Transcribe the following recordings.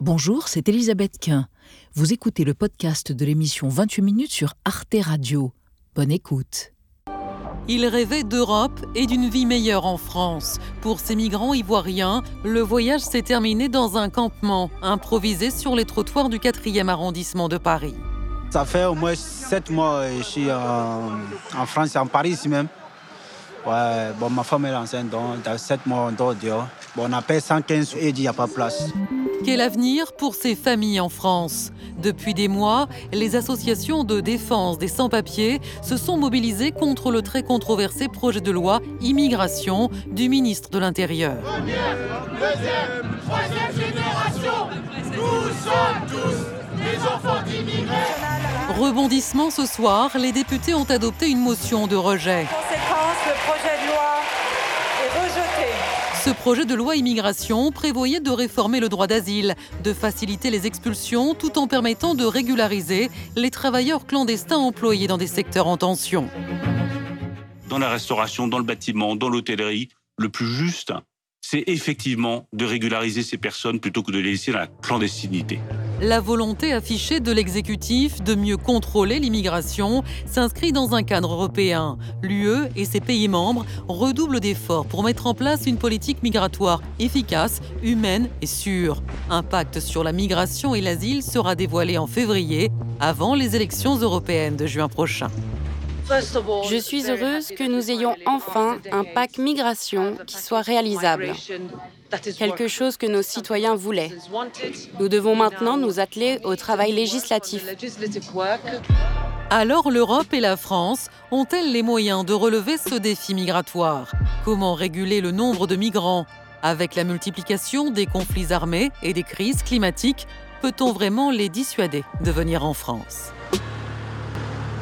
Bonjour, c'est Elisabeth Quint. Vous écoutez le podcast de l'émission 28 minutes sur Arte Radio. Bonne écoute. Il rêvait d'Europe et d'une vie meilleure en France. Pour ces migrants ivoiriens, le voyage s'est terminé dans un campement improvisé sur les trottoirs du 4e arrondissement de Paris. Ça fait au moins 7 mois que je suis en, en France, en Paris ici même. Ouais, bon, ma femme est enceinte, donc dans 7 mois, on dort dehors. Bon, on appelle 115 et il n'y a pas de place. Quel avenir pour ces familles en France? Depuis des mois, les associations de défense des sans-papiers se sont mobilisées contre le très controversé projet de loi immigration du ministre de l'Intérieur. Première, deuxième, troisième génération, nous sommes tous des enfants d'immigrés. Rebondissement ce soir, les députés ont adopté une motion de rejet. conséquence, le projet de loi projet de loi immigration prévoyait de réformer le droit d'asile, de faciliter les expulsions tout en permettant de régulariser les travailleurs clandestins employés dans des secteurs en tension. Dans la restauration, dans le bâtiment, dans l'hôtellerie, le plus juste, c'est effectivement de régulariser ces personnes plutôt que de les laisser dans la clandestinité. La volonté affichée de l'exécutif de mieux contrôler l'immigration s'inscrit dans un cadre européen. L'UE et ses pays membres redoublent d'efforts pour mettre en place une politique migratoire efficace, humaine et sûre. Un pacte sur la migration et l'asile sera dévoilé en février, avant les élections européennes de juin prochain. Je suis heureuse que nous ayons enfin un pacte migration qui soit réalisable, quelque chose que nos citoyens voulaient. Nous devons maintenant nous atteler au travail législatif. Alors l'Europe et la France ont-elles les moyens de relever ce défi migratoire? Comment réguler le nombre de migrants? Avec la multiplication des conflits armés et des crises climatiques, peut-on vraiment les dissuader de venir en France?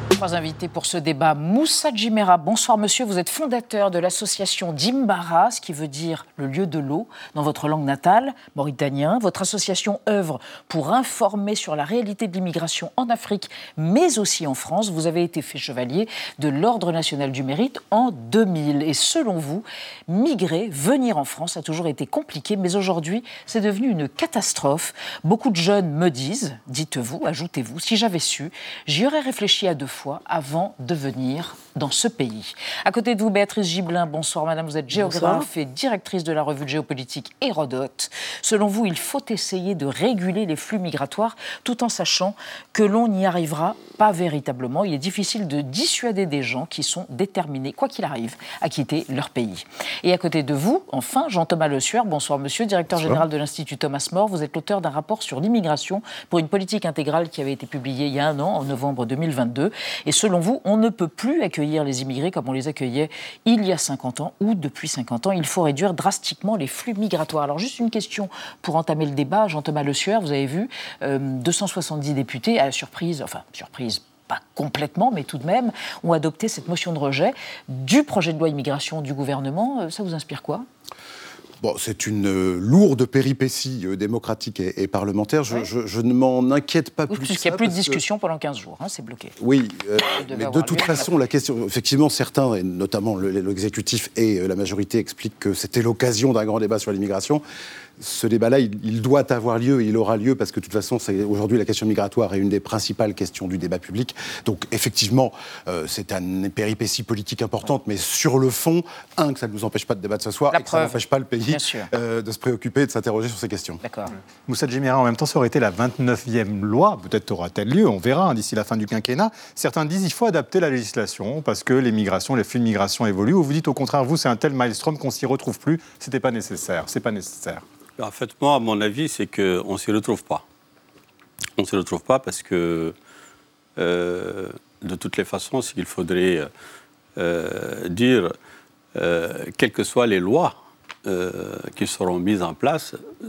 Trois invités pour ce débat. Moussa Djimera, bonsoir monsieur, vous êtes fondateur de l'association Dimbara, ce qui veut dire le lieu de l'eau dans votre langue natale, mauritanien. Votre association œuvre pour informer sur la réalité de l'immigration en Afrique, mais aussi en France. Vous avez été fait chevalier de l'Ordre national du mérite en 2000. Et selon vous, migrer, venir en France a toujours été compliqué, mais aujourd'hui, c'est devenu une catastrophe. Beaucoup de jeunes me disent, dites-vous, ajoutez-vous, si j'avais su, j'y aurais réfléchi à deux fois avant de venir dans ce pays. À côté de vous, Béatrice Gibelin, bonsoir madame, vous êtes géographe et directrice de la revue géopolitique Hérodote. Selon vous, il faut essayer de réguler les flux migratoires tout en sachant que l'on n'y arrivera pas véritablement. Il est difficile de dissuader des gens qui sont déterminés, quoi qu'il arrive, à quitter leur pays. Et à côté de vous, enfin, Jean-Thomas Le Sueur, bonsoir monsieur, directeur général de l'Institut Thomas More. Vous êtes l'auteur d'un rapport sur l'immigration pour une politique intégrale qui avait été publié il y a un an, en novembre 2022. Et selon vous, on ne peut plus accueillir les immigrés comme on les accueillait il y a 50 ans ou depuis 50 ans. Il faut réduire drastiquement les flux migratoires. Alors juste une question pour entamer le débat. Jean-Thomas Le Sueur, vous avez vu, euh, 270 députés, à la surprise, enfin surprise pas complètement, mais tout de même, ont adopté cette motion de rejet du projet de loi immigration du gouvernement. Euh, Ça vous inspire quoi? Bon, c'est une euh, lourde péripétie euh, démocratique et, et parlementaire. Je, Ouais. je- je ne m'en inquiète pas Oui, plus. puisqu'il n'y a plus de que- discussion pendant 15 jours, hein, c'est bloqué. Oui, euh, mais de toute façon, la question, effectivement, certains, et notamment le- l'exécutif et la majorité, expliquent que c'était l'occasion d'un grand débat sur l'immigration. Ce débat-là, il, il doit avoir lieu, et il aura lieu, parce que de toute façon, aujourd'hui, la question migratoire est une des principales questions du débat public. Donc, effectivement, euh, c'est une péripétie politique importante, mais sur le fond, un, que ça ne nous empêche pas de débattre ce soir, La et que ça n'empêche pas le pays euh, de se préoccuper et de s'interroger sur ces questions. D'accord. Moussa Djemira, en même temps, ça aurait été la 29e loi. Peut-être aura-t-elle lieu, on verra hein, d'ici la fin du quinquennat. Certains disent qu'il faut adapter la législation parce que les migrations, les flux de migration évoluent. Ou vous dites au contraire, vous, c'est un tel maelstrom qu'on s'y retrouve plus. C'était pas nécessaire. C'est pas nécessaire. En fait, moi, à mon avis, c'est qu'on ne s'y retrouve pas. On ne s'y retrouve pas parce que, euh, de toutes les façons, ce qu'il faudrait euh, dire, euh, quelles que soient les lois euh, qui seront mises en place, euh,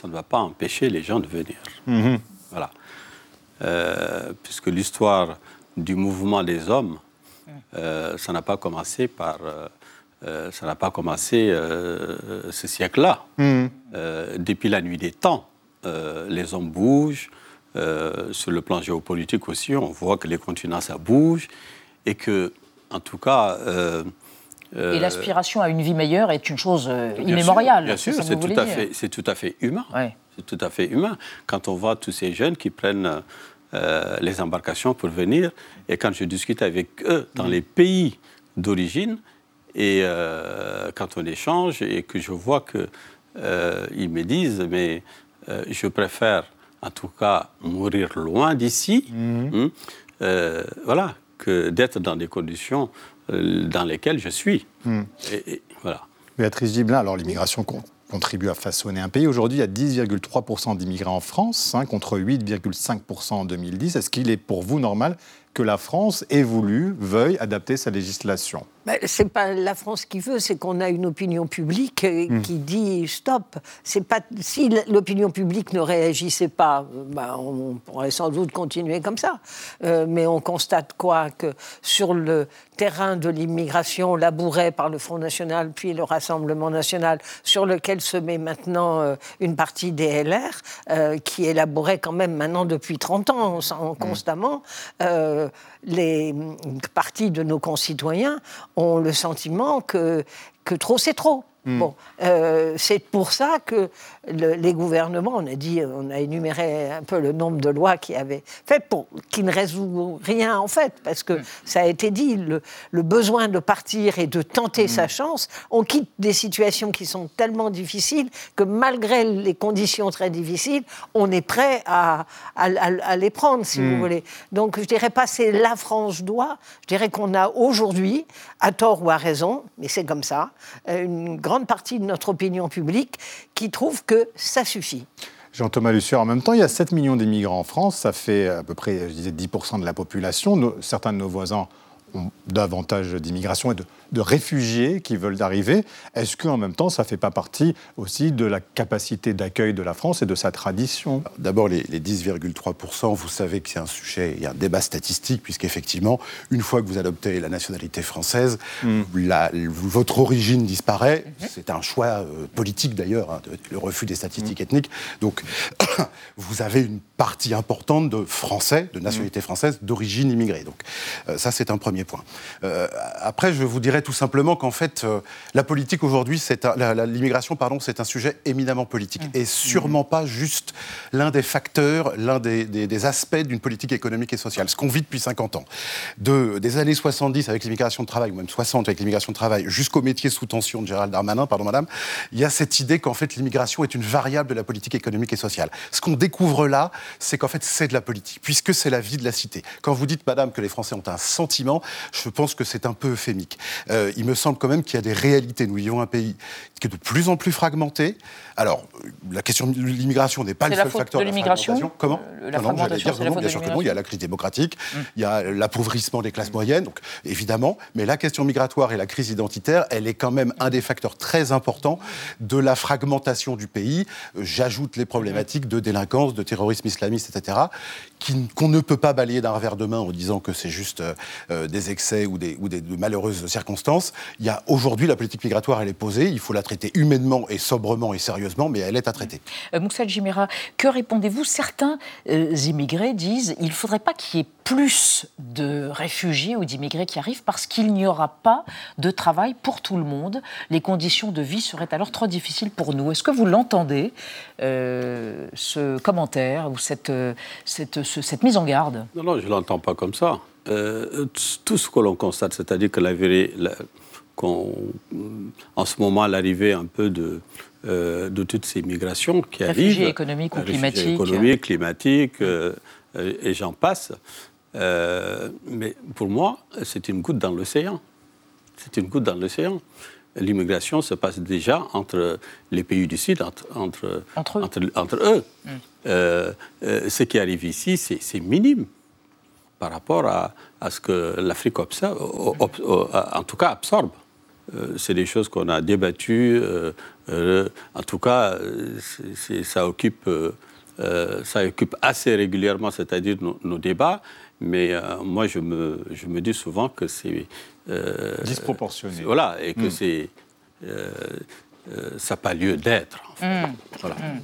ça ne va pas empêcher les gens de venir. Mhm. Voilà. Euh, puisque l'histoire du mouvement des hommes, euh, ça n'a pas commencé par. Euh, euh, ça n'a pas commencé euh, ce siècle-là. Euh, depuis la nuit des temps, euh, les hommes bougent. Euh, sur le plan géopolitique aussi, on voit que les continents, ça bouge. Et que, en tout cas. euh, euh, Et l'aspiration à une vie meilleure est une chose euh, bien immémoriale. sûr, Bien sûr, c'est tout, à fait- c'est tout à fait humain. Ouais. C'est tout à fait humain. Quand on voit tous ces jeunes qui prennent euh, les embarcations pour venir, et quand je discute avec eux dans les pays d'origine, et euh, quand on échange, et que je vois qu'ils euh, me disent, mais je préfère en tout cas mourir loin d'ici, mhm. hein, voilà, que d'être dans des conditions dans lesquelles je suis. Mhm. Et, voilà. Béatrice Giblin, alors l'immigration contribue à façonner un pays. Aujourd'hui, il y a 10,3% d'immigrants en France, hein, contre 8,5% en 2010. Est-ce qu'il est pour vous normal que la France ait voulu, veuille adapter sa législation? C'est pas la France qui veut, c'est qu'on a une opinion publique euh, hmm. qui dit stop. C'est pas si l'opinion publique ne réagissait pas, euh, bah, on pourrait sans doute continuer comme ça. Euh, mais on constate quoi? Que sur le terrain de l'immigration labouré par le Front National puis le Rassemblement National, sur lequel se met maintenant une partie des LR, qui élaborait quand même maintenant depuis 30 ans hmm. constamment les parties de nos concitoyens ont le sentiment que, trop c'est trop. Hmm. Bon, euh, c'est pour ça que les gouvernements, on a dit, on a énuméré un peu le nombre de lois qui avaient fait, pour, qui ne résout rien en fait, parce que hmm. ça a été dit, le, besoin de partir et de tenter sa hmm. chance, on quitte des situations qui sont tellement difficiles que malgré les conditions très difficiles, on est prêt à, à, les prendre, si vous voulez. Donc je dirais pas c'est la France doit, je dirais qu'on a aujourd'hui, à tort ou à raison, mais c'est comme ça, une grande partie de notre opinion publique qui trouve que ça suffit. Jean-Thomas Lucier, en même temps, il y a 7 millions d'immigrants en France, ça fait à peu près, je disais, 10% de la population. certains de nos voisins ont davantage d'immigration et de, réfugiés qui veulent arriver. Est-ce qu'en même temps, ça ne fait pas partie aussi de la capacité d'accueil de la France et de sa tradition? D'abord, les, 10,3%, vous savez que c'est un sujet, il y a un débat statistique, puisqu'effectivement, une fois que vous adoptez la nationalité française, hmm. votre origine disparaît. Mhm. C'est un choix euh, politique d'ailleurs, hein, le refus des statistiques hmm. ethniques. Donc, vous avez une partie importante de Français, de nationalité hmm. française, d'origine immigrée. Donc, euh, ça, c'est un premier point. Euh, après, je vous dirais tout simplement qu'en fait, euh, la politique aujourd'hui, c'est l'immigration, pardon, c'est un sujet éminemment politique mmh. et sûrement pas juste l'un des facteurs, l'un des, aspects d'une politique économique et sociale. Ce qu'on vit depuis 50 ans, de, des années 70 avec l'immigration de travail ou même 60 avec l'immigration de travail, jusqu'au métier sous tension de Gérald Darmanin, pardon madame, il y a cette idée qu'en fait l'immigration est une variable de la politique économique et sociale. Ce qu'on découvre là, c'est qu'en fait c'est de la politique, puisque c'est la vie de la cité. Quand vous dites, madame, que les Français ont un sentiment, je pense que c'est un peu euphémique. Euh, il me semble quand même qu'il y a des réalités. Nous vivons un pays qui est de plus en plus fragmenté. Alors, la question de l'immigration n'est pas le seul facteur de l'immigration. Comment euh, la non, non, dire non, bien sûr que non. Il y a la crise démocratique, mm. il y a l'appauvrissement des classes moyennes, donc évidemment. Mais la question migratoire et la crise identitaire, elle est quand même un des facteurs très importants de la fragmentation du pays. J'ajoute les problématiques de délinquance, de terrorisme islamiste, etc., qu'on ne peut pas balayer d'un revers de main en disant que c'est juste euh, des excès ou des, ou des de malheureuses circonstances. Il y a aujourd'hui la politique migratoire, elle est posée. Il faut la traiter humainement et sobrement et sérieusement, mais elle est à traiter. Euh, Moussa Jimera, que répondez-vous? Certains euh, immigrés disent il ne faudrait pas qu'il y ait plus de réfugiés ou d'immigrés qui arrivent parce qu'il n'y aura pas de travail pour tout le monde. Les conditions de vie seraient alors trop difficiles pour nous. Est-ce que vous l'entendez, euh, ce commentaire ou cette, cette, cette, mise en garde? Non, non, je ne l'entends pas comme ça. Euh, tout ce que l'on constate, c'est-à-dire que la, en ce moment, l'arrivée un peu de, euh, de toutes ces migrations qui Réfugiés arrivent, économiques ou climatiques, économiques, climatiques, euh, et j'en passe. mais pour moi, c'est une goutte dans l'océan. C'est une goutte dans l'océan. L'immigration se passe déjà entre les pays du Sud, entre, entre, entre eux. Mmh. ce qui arrive ici, c'est minime par rapport à, ce que l'Afrique en tout cas absorbe. Euh, c'est des choses qu'on a débattues. Euh, euh, en tout cas, ça, occupe, ça occupe assez régulièrement, c'est-à-dire nos, débats. Mais moi, je me, je me dis souvent que c'est... Disproportionné. Voilà, et que hmm. c'est... ça n'a pas lieu d'être. Hmm. Voilà. Hmm.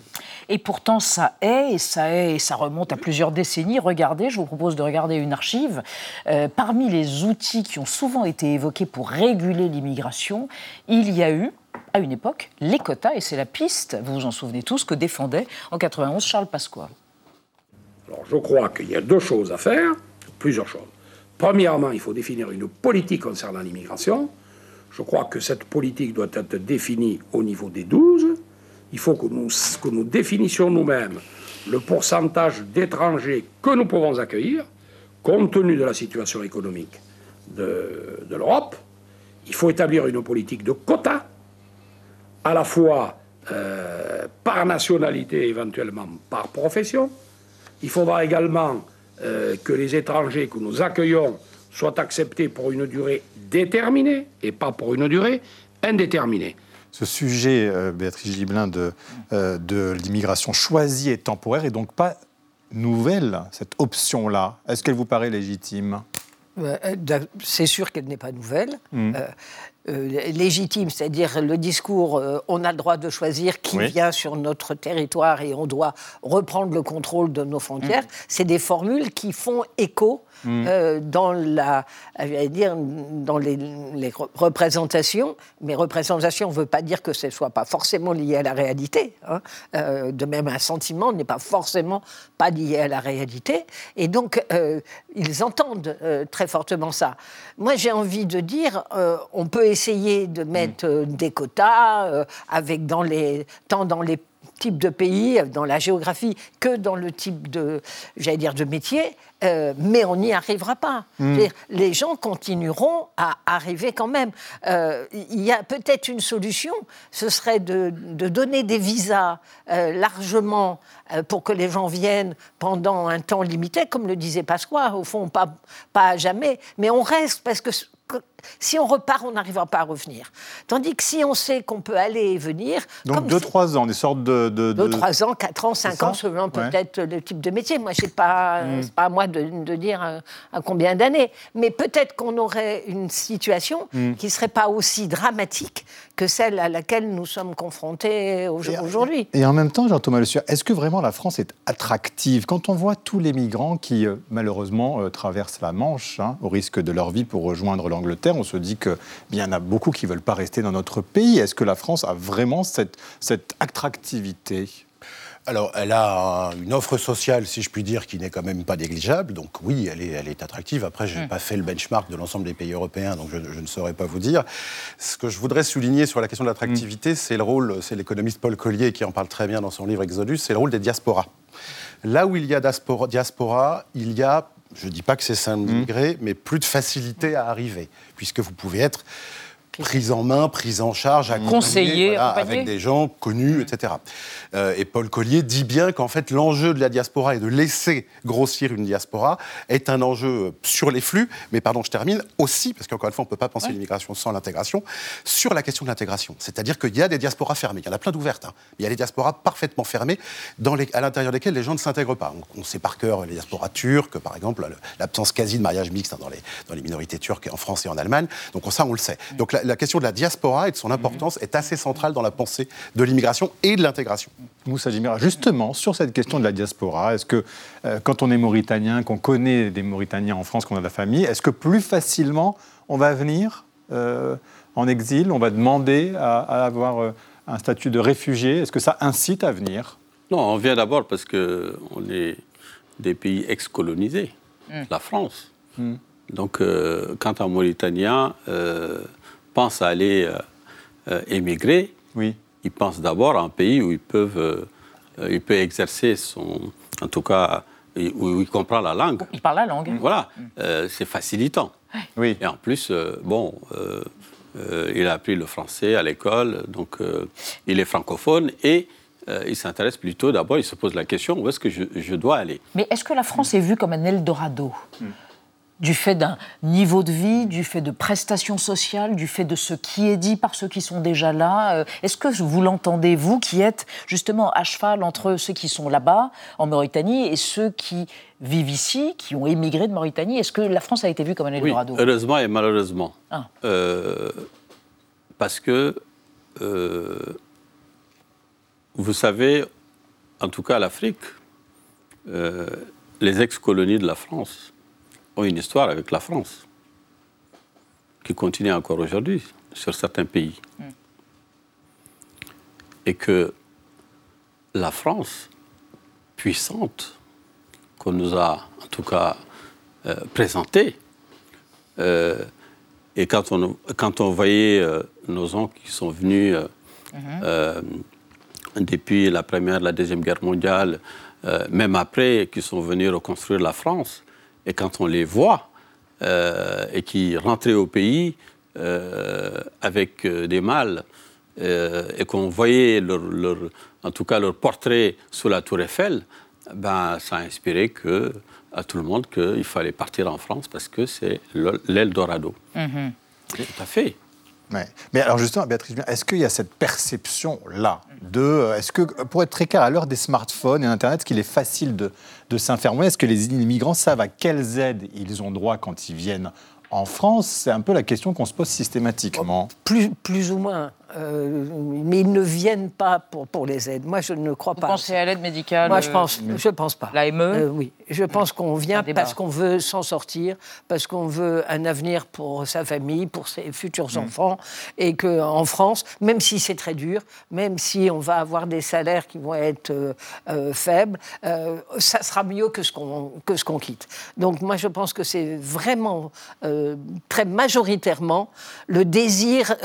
Et pourtant, ça est, et ça est, et ça remonte à plusieurs décennies. Regardez, je vous propose de regarder une archive. Euh, parmi les outils qui ont souvent été évoqués pour réguler l'immigration, il y a eu à une époque, les quotas, et c'est la piste, vous vous en souvenez tous, que défendait en 91 Charles Pasqua. Alors je crois qu'il y a deux choses à faire, plusieurs choses. Premièrement, il faut définir une politique concernant l'immigration. Je crois que cette politique doit être définie au niveau des 12. Il faut que nous, définissions nous-mêmes le pourcentage d'étrangers que nous pouvons accueillir, compte tenu de la situation économique de, l'Europe. Il faut établir une politique de quotas, à la fois euh, par nationalité, éventuellement par profession. Il faudra également euh, que les étrangers que nous accueillons soient acceptés pour une durée déterminée et pas pour une durée indéterminée. Ce sujet, euh, Béatrice Gibelin, de, de l'immigration choisie et temporaire est donc pas nouvelle, cette option-là. Est-ce qu'elle vous paraît légitime? C'est sûr qu'elle n'est pas nouvelle. Mmh. Euh, légitime, c'est-à-dire le discours euh, on a le droit de choisir qui vient sur notre territoire et on doit reprendre le contrôle de nos frontières, mmh. c'est des formules qui font écho Mm. Euh, dans, la, dire, dans les, représentations. Mais représentation ne veut pas dire que ce ne soit pas forcément lié à la réalité. Hein. Euh, de même, un sentiment n'est pas forcément pas lié à la réalité. Et donc, euh, ils entendent très fortement ça. Moi, j'ai envie de dire, on peut essayer de mettre mm. des quotas avec dans les, tant dans les types de pays, dans la géographie, que dans le type de, j'allais dire, de métier. Euh, mais on n'y arrivera pas. Hmm. Les gens continueront à arriver quand même. Euh, il y a peut-être une solution, ce serait de, donner des visas euh, largement pour que les gens viennent pendant un temps limité, comme le disait Pasqua, au fond, pas, pas à jamais, mais on reste parce que si on repart, on n'arrivera pas à revenir. Tandis que si on sait qu'on peut aller et venir... Donc 2-3 ans, des sortes de... 2-3 ans, 4 ans, 5 ans, selon peut-être le type de métier. Moi, n'est pas, hmm. pas à moi de, dire à, combien d'années. Mais peut-être qu'on aurait une situation hmm. qui ne serait pas aussi dramatique que celle à laquelle nous sommes confrontés aujourd'hui. Et en même temps, Jean-Thomas Le est-ce que vraiment la France est attractive? Quand on voit tous les migrants qui, euh, malheureusement, euh, traversent la Manche hein, au risque de leur vie pour rejoindre l'Angleterre, on se dit qu'il y en a beaucoup qui ne veulent pas rester dans notre pays. Est-ce que la France a vraiment cette, cette attractivité? Alors, elle a une offre sociale, si je puis dire, qui n'est quand même pas négligeable. Donc oui, elle est, elle est attractive. Après, je n'ai mm. pas fait le benchmark de l'ensemble des pays européens, donc je, ne saurais pas vous dire. Ce que je voudrais souligner sur la question de l'attractivité, mm. c'est le rôle, c'est l'économiste Paul Collier qui en parle très bien dans son livre Exodus, c'est le rôle des diasporas. Là où il y a diaspora, diaspora il y a je ne dis pas que c'est saint immigré, mais plus de facilité à arriver, puisque vous pouvez être prise en main, prise en charge, conseiller, avec des gens connus, etc. Euh, et Paul Collier dit bien qu'en fait l'enjeu de la diaspora et de laisser grossir une diaspora est un enjeu sur les flux, mais pardon, je termine aussi parce qu'encore une fois on ne peut pas penser l'immigration sans l'intégration sur la question de l'intégration. C'est-à-dire qu'il y a des diasporas fermées, il y en a plein d'ouvertes, hein. il y a des diasporas parfaitement fermées dans les, à l'intérieur desquelles les gens ne s'intègrent pas. On, sait par cœur les diasporas turques, par exemple, l'absence quasi de mariage mixte hein, dans, les, dans les minorités turques en France et en Allemagne. Donc ça on le sait. Donc la question de la diaspora et de son importance est assez centrale dans la pensée de l'immigration et de l'intégration. Moussa Jimira, justement, sur cette question de la diaspora, est-ce que euh, quand on est mauritanien, qu'on connaît des Mauritaniens en France, qu'on a de la famille, est-ce que plus facilement on va venir euh, en exil, on va demander à, avoir euh, un statut de réfugié? Est-ce que ça incite à venir? Non, on vient d'abord parce qu'on est des pays ex-colonisés, hmm. la France. Hmm. Donc, quand un Mauritanien pense à aller émigrer, oui ils pensent d'abord à un pays où ils peuvent, euh, il peut exercer son, en tout cas, où il comprend la langue. Il parle la langue. Voilà, mm. euh, c'est facilitant. Oui. Et en plus, euh, bon, il a appris le français à l'école, donc il est francophone et il s'intéresse plutôt d'abord, il se pose la question où est-ce que je, dois aller? Mais est-ce que la France est vue comme un Eldorado? Mm du fait d'un niveau de vie, du fait de prestations sociales, du fait de ce qui est dit par ceux qui sont déjà là. Euh, est-ce que vous l'entendez, vous qui êtes justement à cheval entre ceux qui sont là-bas, en Mauritanie, et ceux qui vivent ici, qui ont émigré de Mauritanie? Est-ce que la France a été vue comme un Eldorado? oui, Heureusement et malheureusement. Ah. Euh, parce que, euh, vous savez, en tout cas l'Afrique, les ex-colonies de la France, ont une histoire avec la France, qui continue encore aujourd'hui sur certains pays. Mm. et que la France, puissante, qu'on nous a en tout cas euh, présentée, euh, et quand on, quand on voyait euh, nos oncles qui sont venus mhm. depuis la Première, la Deuxième Guerre mondiale, même après, qui sont venus reconstruire la France, et quand on les voit, et qui rentraient au pays avec des mâles, et qu'on voyait leur, en tout cas leur portrait sous la tour Eiffel, ben, ça a inspiré que, à tout le monde qu'il fallait partir en France parce que c'est l'Eldorado. Mm Tout à fait. Mais alors justement, Béatrice, est-ce qu'il y a cette perception-là de... Euh, est-ce que, pour être très clair, à l'heure des smartphones et Internet, qu'il est facile de, de s'informer? Est-ce que les immigrants savent à quelles aides ils ont droit quand ils viennent en France? C'est un peu la question qu'on se pose systématiquement. Plus, plus ou moins. Euh, mais ils ne viennent pas pour, pour les aides. Moi, je ne crois pas. Vous pensez à l'aide médicale Moi, je pense, euh, je pense pas. L'AME euh, Oui, je pense qu'on vient parce qu'on veut s'en sortir, parce qu'on veut un avenir pour sa famille, pour ses futurs mm. enfants, et qu'en France, même si c'est très dur, même si on va avoir des salaires qui vont être faibles, ça sera mieux que ce qu'on que ce qu'on quitte. Donc, moi, je pense que c'est vraiment très majoritairement le désir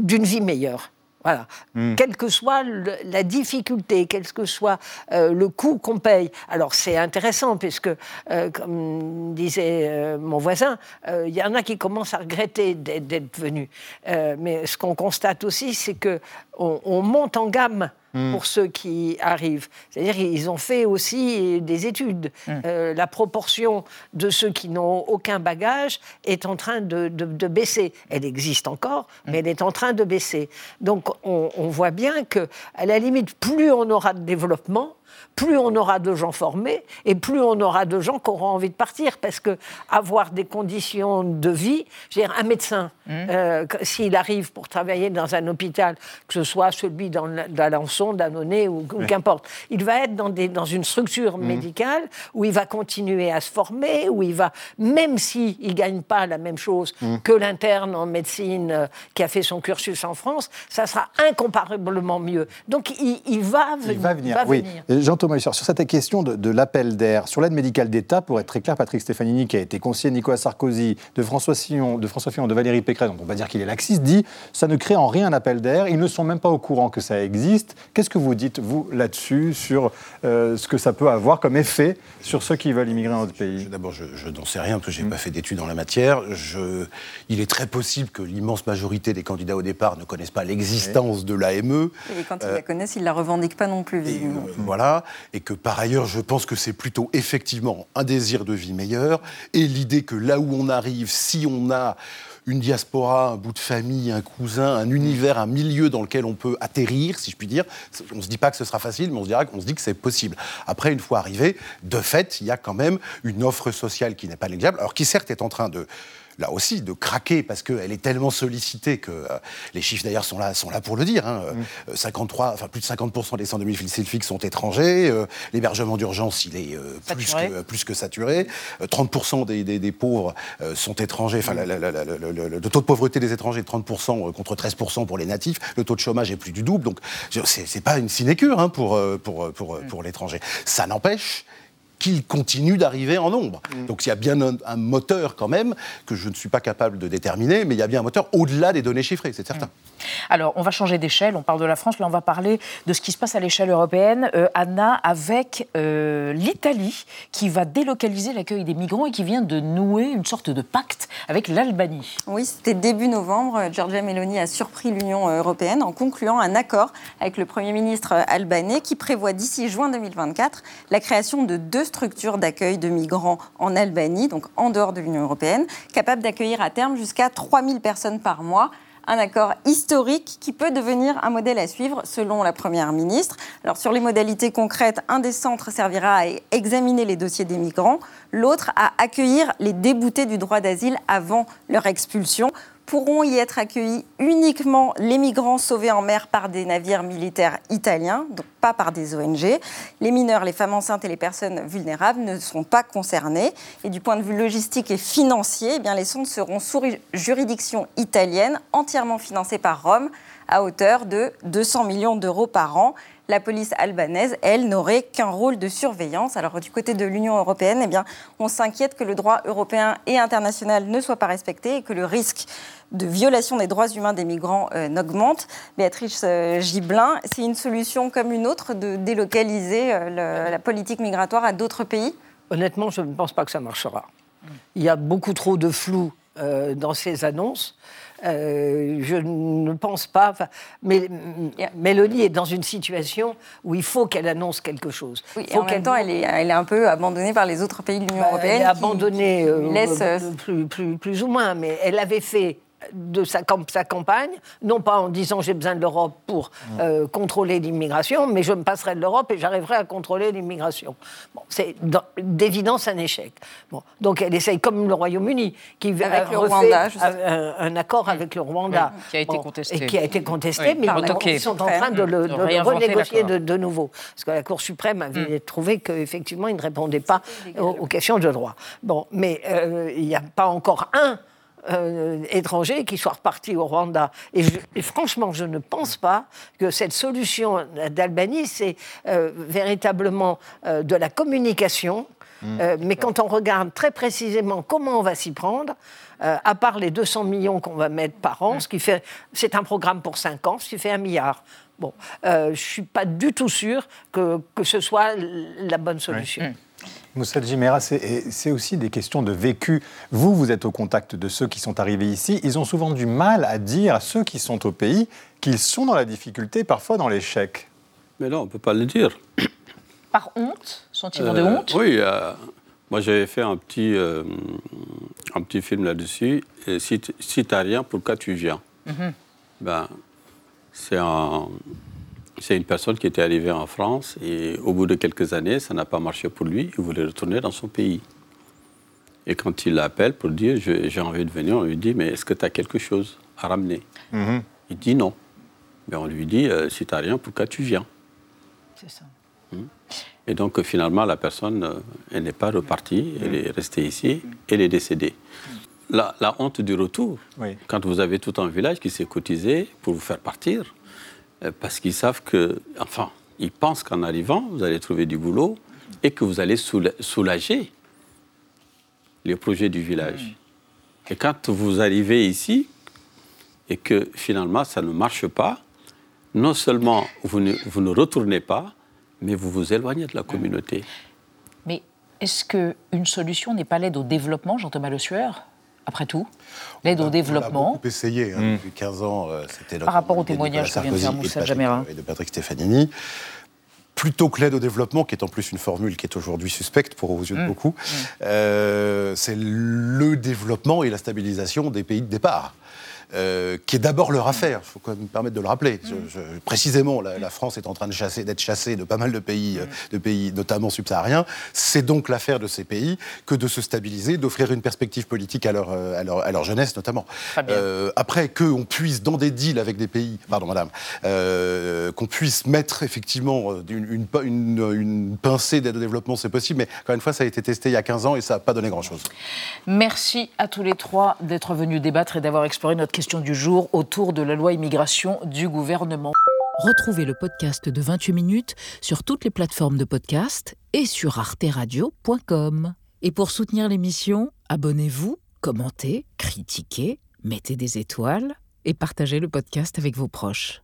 d'une vie meilleure. Voilà. Hmm. Quelle que soit la difficulté, quel que soit euh, le coût qu'on paye. Alors c'est intéressant, puisque, euh, comme disait euh, mon voisin, il y en a qui commencent à regretter d'être venus. mais ce qu'on constate aussi, c'est qu'on on monte en gamme Hmm. pour ceux qui arrivent. C'est-à-dire qu'ils ont fait aussi des études. Hmm. Euh, la proportion de ceux qui n'ont aucun bagage est en train de, baisser. Elle existe encore, hmm. mais elle est en train de baisser. Donc on, on voit bien que, à la limite, plus on aura de développement, plus on aura de gens formés et plus on aura de gens qui auront envie de partir. Parce que avoir des conditions de vie, je veux dire, un médecin, mmh. euh, s'il arrive pour travailler dans un hôpital, que ce soit celui d'Alençon, d'Annonay ou, qu'importe, il va être dans, des, dans une structure mmh. médicale où il va continuer à se former, où il va, même s'il ne gagne pas la même chose mmh. que l'interne en médecine euh, qui a fait son cursus en France, ça sera incomparablement mieux. Donc il, va, il va venir. oui. Jean-Thomas sur cette question de, l'appel d'air, sur l'aide médicale d'État, pour être très clair, Patrick Stefanini, qui a été conseiller de Nicolas Sarkozy, de François Fillon, de François Fillon, de Valérie Pécresse, donc on va dire qu'il est laxiste, dit ça ne crée en rien un appel d'air. Ils ne sont même pas au courant que ça existe. Qu'est-ce que vous dites, vous, là-dessus, sur euh, ce que ça peut avoir comme effet sur ceux qui veulent immigrer dans notre pays? D'abord, je, n'en sais rien, parce que je n'ai mm. pas fait d'études en la matière. Je, il est très possible que l'immense majorité des candidats au départ ne connaissent pas l'existence de l'AME. Et quand ils la euh, connaissent, ils ne la revendiquent pas non plus, visiblement. voilà et que par ailleurs, je pense que c'est plutôt effectivement un désir de vie meilleur et l'idée que là où on arrive, si on a une diaspora, un bout de famille, un cousin, un univers, un milieu dans lequel on peut atterrir, si je puis dire. On ne se dit pas que ce sera facile, mais on se, dira, on se dit que c'est possible. Après, une fois arrivé, de fait, il y a quand même une offre sociale qui n'est pas négligeable, alors qui certes est en train de là aussi, de craquer parce qu'elle est tellement sollicitée que euh, les chiffres d'ailleurs sont là, sont là pour le dire. 53, hein. mm. enfin plus de 50% des 102 000 fixes sont étrangers. Euh, l'hébergement d'urgence, il est euh, plus, que, plus, que, saturé. 30% des, pauvres sont étrangers. Enfin, le, taux de pauvreté des étrangers est 30% contre 13% pour les natifs. Le taux de chômage est plus du double. Donc, c'est pas une sinécure hein, pour, pour, pour, mm. pour l'étranger. Ça n'empêche qu'il continue d'arriver en nombre. Mm. Donc il y a bien un, moteur quand même que je ne suis pas capable de déterminer, mais il y a bien un moteur au-delà des données chiffrées, c'est certain. Mm. Alors on va changer d'échelle, on parle de la France, là on va parler de ce qui se passe à l'échelle européenne, euh, Anna, avec euh, l'Italie qui va délocaliser l'accueil des migrants et qui vient de nouer une sorte de pacte avec l'Albanie. Oui, c'était début novembre, Giorgia Meloni a surpris l'Union européenne en concluant un accord avec le Premier ministre albanais qui prévoit d'ici juin 2024 la création de deux structure d'accueil de migrants en Albanie, donc en dehors de l'Union européenne, capable d'accueillir à terme jusqu'à 3000 personnes par mois un accord historique qui peut devenir un modèle à suivre selon la Première ministre. Alors sur les modalités concrètes, un des centres servira à examiner les dossiers des migrants, l'autre à accueillir les déboutés du droit d'asile avant leur expulsion pourront y être accueillis uniquement les migrants sauvés en mer par des navires militaires italiens, donc pas par des ONG. Les mineurs, les femmes enceintes et les personnes vulnérables ne seront pas concernés. Et du point de vue logistique et financier, eh bien, les centres seront sous juridiction italienne, entièrement financés par Rome, à hauteur de 200 millions d'euros par an. La police albanaise, elle, n'aurait qu'un rôle de surveillance. Alors du côté de l'Union européenne, eh bien, on s'inquiète que le droit européen et international ne soit pas respecté et que le risque de violation des droits humains des migrants euh, n'augmente. Béatrice euh, Gibelin, c'est une solution comme une autre de délocaliser euh, la politique migratoire à d'autres pays? Honnêtement, je ne pense pas que ça marchera. Il y a beaucoup trop de flou dans ces annonces. Euh, je ne pense pas. Mais Mélanie est dans une situation où il faut qu'elle annonce quelque chose. Oui, et en même temps, elle est, elle est, un peu abandonnée par les autres pays de l'Union européenne. Elle est abandonnée, euh, laisse... plus, plus, plus, ou moins, mais elle avait fait de sa, sa, campagne, non pas en disant j'ai besoin de l'Europe pour mm. euh, contrôler l'immigration, mais je me passerai de l'Europe et j'arriverai à contrôler l'immigration. Bon, c'est d'évidence un échec. Bon, donc elle essaye comme le Royaume-Uni, qui avec le Rwanda, un, un, accord avec le Rwanda. qui a été contesté. Et qui a été contesté, mais ils sont en train de le, renégocier de, nouveau. Parce que la Cour suprême avait mm. trouvé qu'effectivement, il ne répondait pas aux, questions de droit. Bon, mais euh, il n'y a pas encore un euh, étrangers qui soient repartis au Rwanda. Et, franchement, je ne pense pas que cette solution d'Albanie, c'est euh, véritablement euh, de la communication. Mmh. mais quand on regarde très précisément comment on va s'y prendre, à part les 200 millions qu'on va mettre par an, mmh. ce qui fait, c'est un programme pour 5 ans, ce qui fait un milliard. Bon, je ne suis pas du tout sûr que, que, ce soit la bonne solution. Mmh. Moussa Jimera, c'est aussi des questions de vécu. Vous, vous êtes au contact de ceux qui sont arrivés ici. Ils ont souvent du mal à dire à ceux qui sont au pays qu'ils sont dans la difficulté, parfois dans l'échec. Mais non, on ne peut pas le dire. Par honte? Sentiment de euh, honte? Oui. Euh, moi, j'avais fait un petit, euh, un petit film là-dessus. Si, si tu n'as rien, pourquoi tu viens mhm. ben, C'est un c'est une personne qui était arrivée en France et au bout de quelques années, ça n'a pas marché pour lui. Il voulait retourner dans son pays. Et quand il l'appelle pour dire j'ai envie de venir, on lui dit mais est-ce que tu as quelque chose à ramener? Mhm. Il dit non. Mais on lui dit euh, si tu n'as rien, pourquoi tu viens? C'est ça. Hmm. Et donc finalement, la personne, euh, elle n'est pas repartie, elle est restée ici, elle est décédée. La, honte du retour, quand vous avez tout un village qui s'est cotisé pour vous faire partir, euh, parce qu'ils savent que, enfin, ils pensent qu'en arrivant, vous allez trouver du boulot et que vous allez soulager les projets du village. Et quand vous arrivez ici et que finalement ça ne marche pas, non seulement vous ne, vous ne retournez pas, mais vous vous éloignez de la communauté. Mais est-ce qu'une solution n'est pas l'aide au développement, Jean-Thomas Le Sueur? Après tout, l'aide au développement. On a beaucoup essayé, hein, mm. depuis 15 ans, euh, c'était Par rapport au témoignage que vient de faire Moussa Jamera. Et de Patrick Stefanini plutôt que l'aide au développement, qui est en plus une formule qui est aujourd'hui suspecte pour aux yeux de mm. beaucoup, mm. euh, c'est le développement et la stabilisation des pays de départ. Euh, qui est d'abord leur affaire. Il faut quand même me permettre de le rappeler. précisément, la, France est en train de chasser, d'être chassée de pas mal de pays, euh, de pays notamment subsahariens. C'est donc l'affaire de ces pays que de se stabiliser, d'offrir une perspective politique à leur, euh, à leur, jeunesse notamment. Euh, après qu'on puisse, dans des deals avec des pays, pardon madame, qu'on puisse mettre effectivement une, une, une pincée d'aide au développement, c'est possible, mais encore une fois, ça a été testé il y a 15 ans et ça n'a pas donné grand-chose. Merci à tous les trois d'être venus débattre et d'avoir exploré notre question du jour autour de la loi immigration du gouvernement. Retrouvez le podcast de 28 minutes sur toutes les plateformes de podcast et sur arteradio.com. Et pour soutenir l'émission, abonnez-vous, commentez, critiquez, mettez des étoiles et partagez le podcast avec vos proches.